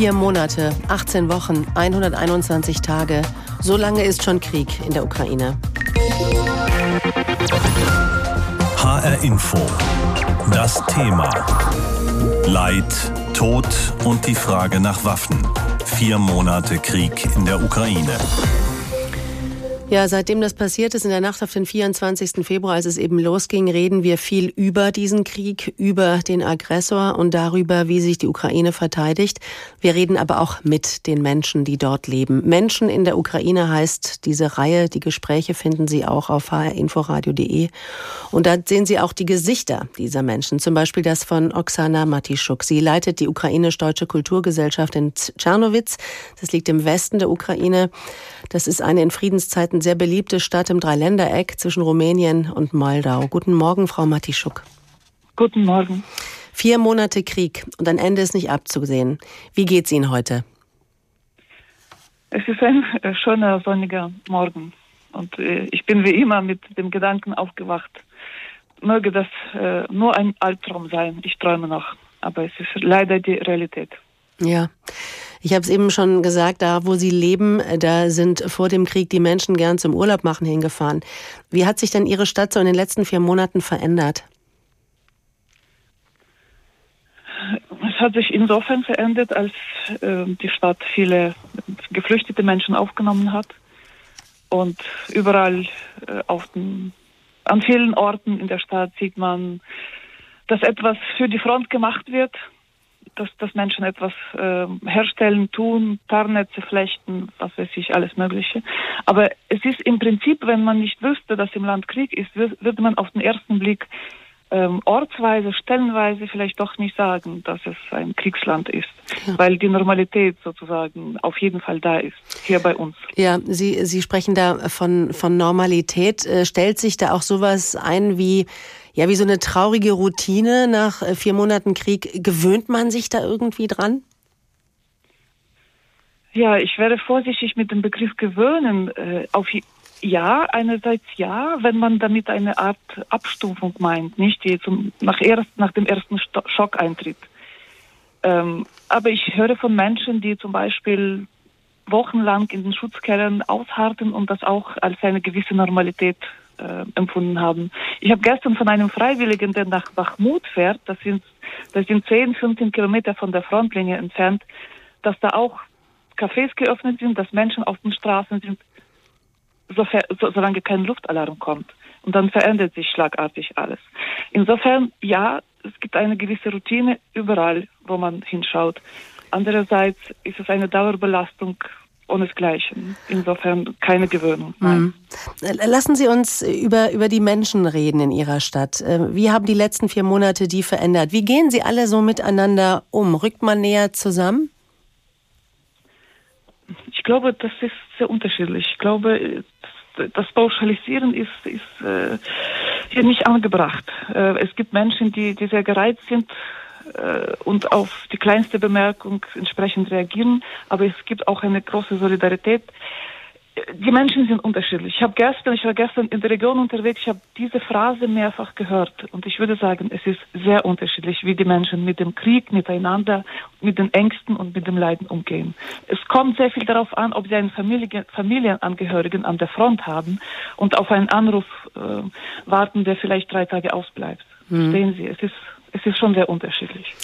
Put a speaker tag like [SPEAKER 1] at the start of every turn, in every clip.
[SPEAKER 1] Vier Monate, 18 Wochen, 121 Tage. So lange ist schon Krieg in der Ukraine.
[SPEAKER 2] HR Info. Das Thema. Leid, Tod und die Frage nach Waffen. Vier Monate Krieg in der Ukraine.
[SPEAKER 1] Ja, seitdem das passiert ist in der Nacht auf den 24. Februar, als es eben losging, reden wir viel über diesen Krieg, über den Aggressor und darüber, wie sich die Ukraine verteidigt. Wir reden aber auch mit den Menschen, die dort leben. Menschen in der Ukraine heißt diese Reihe. Die Gespräche finden Sie auch auf hrinforadio.de. Und da sehen Sie auch die Gesichter dieser Menschen. Zum Beispiel das von Oksana Matischuk. Sie leitet die ukrainisch-deutsche Kulturgesellschaft in Tschernowitz. Das liegt im Westen der Ukraine. Das ist eine in Friedenszeiten sehr beliebte Stadt im Dreiländereck zwischen Rumänien und Moldau. Guten Morgen, Frau Matischuk.
[SPEAKER 3] Guten Morgen.
[SPEAKER 1] Vier Monate Krieg und ein Ende ist nicht abzusehen. Wie geht's Ihnen heute?
[SPEAKER 3] Es ist ein äh, schöner sonniger Morgen und äh, ich bin wie immer mit dem Gedanken aufgewacht. Möge das äh, nur ein Albtraum sein. Ich träume noch, aber es ist leider die Realität.
[SPEAKER 1] Ja. Ich habe es eben schon gesagt, da wo Sie leben, da sind vor dem Krieg die Menschen gern zum Urlaub machen hingefahren. Wie hat sich denn Ihre Stadt so in den letzten vier Monaten verändert?
[SPEAKER 3] Es hat sich insofern verändert, als äh, die Stadt viele geflüchtete Menschen aufgenommen hat und überall äh, auf den, an vielen Orten in der Stadt sieht man, dass etwas für die Front gemacht wird dass, dass Menschen etwas äh, herstellen, tun, Tarnnetze flechten, was weiß ich, alles Mögliche. Aber es ist im Prinzip, wenn man nicht wüsste, dass im Land Krieg ist, würde man auf den ersten Blick ähm, ortsweise, stellenweise vielleicht doch nicht sagen, dass es ein Kriegsland ist, ja. weil die Normalität sozusagen auf jeden Fall da ist, hier bei uns.
[SPEAKER 1] Ja, Sie, Sie sprechen da von, von Normalität. Äh, stellt sich da auch sowas ein wie ja, wie so eine traurige Routine nach äh, vier Monaten Krieg. Gewöhnt man sich da irgendwie dran?
[SPEAKER 3] Ja, ich wäre vorsichtig mit dem Begriff gewöhnen. Äh, auf ja, einerseits ja, wenn man damit eine Art Abstufung meint, nicht die zum, nach, erst, nach dem ersten Schock eintritt. Ähm, aber ich höre von Menschen, die zum Beispiel wochenlang in den Schutzkellern ausharten und das auch als eine gewisse Normalität äh, empfunden haben. Ich habe gestern von einem Freiwilligen, der nach Bachmut fährt, das sind, das sind 10, 15 Kilometer von der Frontlinie entfernt, dass da auch Cafés geöffnet sind, dass Menschen auf den Straßen sind, so, so, solange kein Luftalarm kommt. Und dann verändert sich schlagartig alles. Insofern, ja, es gibt eine gewisse Routine überall, wo man hinschaut. Andererseits ist es eine Dauerbelastung ohnesgleichen. Insofern keine Gewöhnung. Mhm.
[SPEAKER 1] Lassen Sie uns über, über die Menschen reden in Ihrer Stadt. Äh, wie haben die letzten vier Monate die verändert? Wie gehen Sie alle so miteinander um? Rückt man näher zusammen?
[SPEAKER 3] Ich glaube, das ist sehr unterschiedlich. Ich glaube, das Pauschalisieren ist, ist äh, hier nicht angebracht. Äh, es gibt Menschen, die, die sehr gereizt sind, äh, und auf die kleinste Bemerkung entsprechend reagieren. Aber es gibt auch eine große Solidarität. Die Menschen sind unterschiedlich. Ich habe gestern, ich war gestern in der Region unterwegs, ich habe diese Phrase mehrfach gehört und ich würde sagen, es ist sehr unterschiedlich, wie die Menschen mit dem Krieg, miteinander, mit den Ängsten und mit dem Leiden umgehen. Es kommt sehr viel darauf an, ob sie einen Familie, Familienangehörigen an der Front haben und auf einen Anruf äh, warten, der vielleicht drei Tage ausbleibt. Mhm. Sehen Sie, es ist es ist schon sehr unterschiedlich.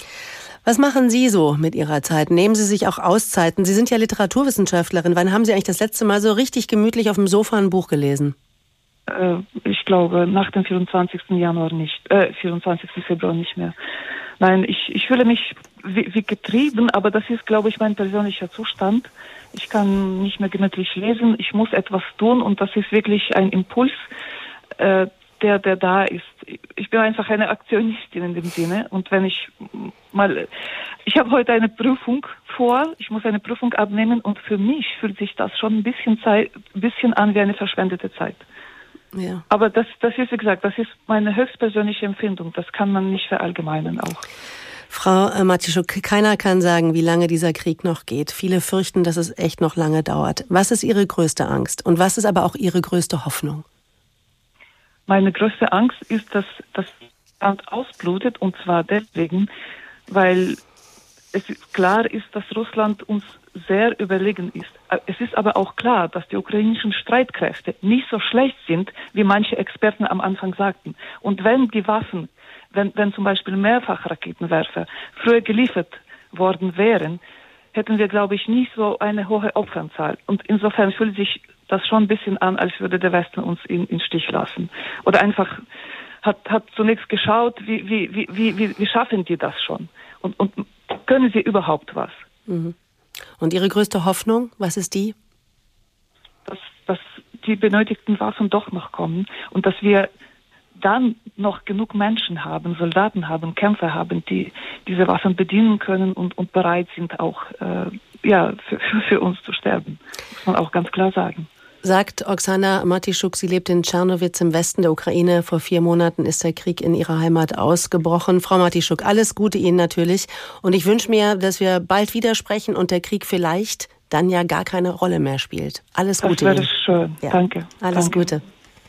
[SPEAKER 1] Was machen Sie so mit Ihrer Zeit? Nehmen Sie sich auch Auszeiten? Sie sind ja Literaturwissenschaftlerin. Wann haben Sie eigentlich das letzte Mal so richtig gemütlich auf dem Sofa ein Buch gelesen?
[SPEAKER 3] Äh, ich glaube, nach dem 24. Januar nicht, äh, 24. Februar nicht mehr. Nein, ich, ich fühle mich wie, wie getrieben, aber das ist, glaube ich, mein persönlicher Zustand. Ich kann nicht mehr gemütlich lesen. Ich muss etwas tun und das ist wirklich ein Impuls, äh, der, der da ist. Ich bin einfach eine Aktionistin in dem Sinne. Und wenn ich mal, ich habe heute eine Prüfung vor, ich muss eine Prüfung abnehmen und für mich fühlt sich das schon ein bisschen Zeit, bisschen an wie eine verschwendete Zeit. Ja. Aber das, das ist, wie gesagt, das ist meine höchstpersönliche Empfindung. Das kann man nicht verallgemeinern auch.
[SPEAKER 1] Frau äh, Matischuk, keiner kann sagen, wie lange dieser Krieg noch geht. Viele fürchten, dass es echt noch lange dauert. Was ist Ihre größte Angst? Und was ist aber auch Ihre größte Hoffnung?
[SPEAKER 3] Meine größte Angst ist, dass das Land ausblutet und zwar deswegen, weil es klar ist, dass Russland uns sehr überlegen ist. Es ist aber auch klar, dass die ukrainischen Streitkräfte nicht so schlecht sind, wie manche Experten am Anfang sagten. Und wenn die Waffen, wenn, wenn zum Beispiel Mehrfachraketenwerfer früher geliefert worden wären, hätten wir, glaube ich, nicht so eine hohe Opferzahl. Und insofern fühlt sich das schon ein bisschen an, als würde der Westen uns in, in Stich lassen. Oder einfach hat, hat zunächst geschaut, wie, wie, wie, wie, wie schaffen die das schon? Und, und können sie überhaupt was?
[SPEAKER 1] Mhm. Und Ihre größte Hoffnung, was ist die?
[SPEAKER 3] Dass, dass die benötigten Waffen doch noch kommen und dass wir dann noch genug Menschen haben, Soldaten haben, Kämpfer haben, die diese Waffen bedienen können und, und bereit sind, auch äh, ja, für, für uns zu sterben. Muss man auch ganz klar sagen.
[SPEAKER 1] Sagt Oksana Matischuk, sie lebt in Tschernowitz im Westen der Ukraine. Vor vier Monaten ist der Krieg in ihrer Heimat ausgebrochen. Frau Matischuk, alles Gute Ihnen natürlich. Und ich wünsche mir, dass wir bald wieder sprechen und der Krieg vielleicht dann ja gar keine Rolle mehr spielt. Alles Gute
[SPEAKER 3] das wäre schön. Ja. Danke.
[SPEAKER 1] Alles
[SPEAKER 3] Danke.
[SPEAKER 1] Gute.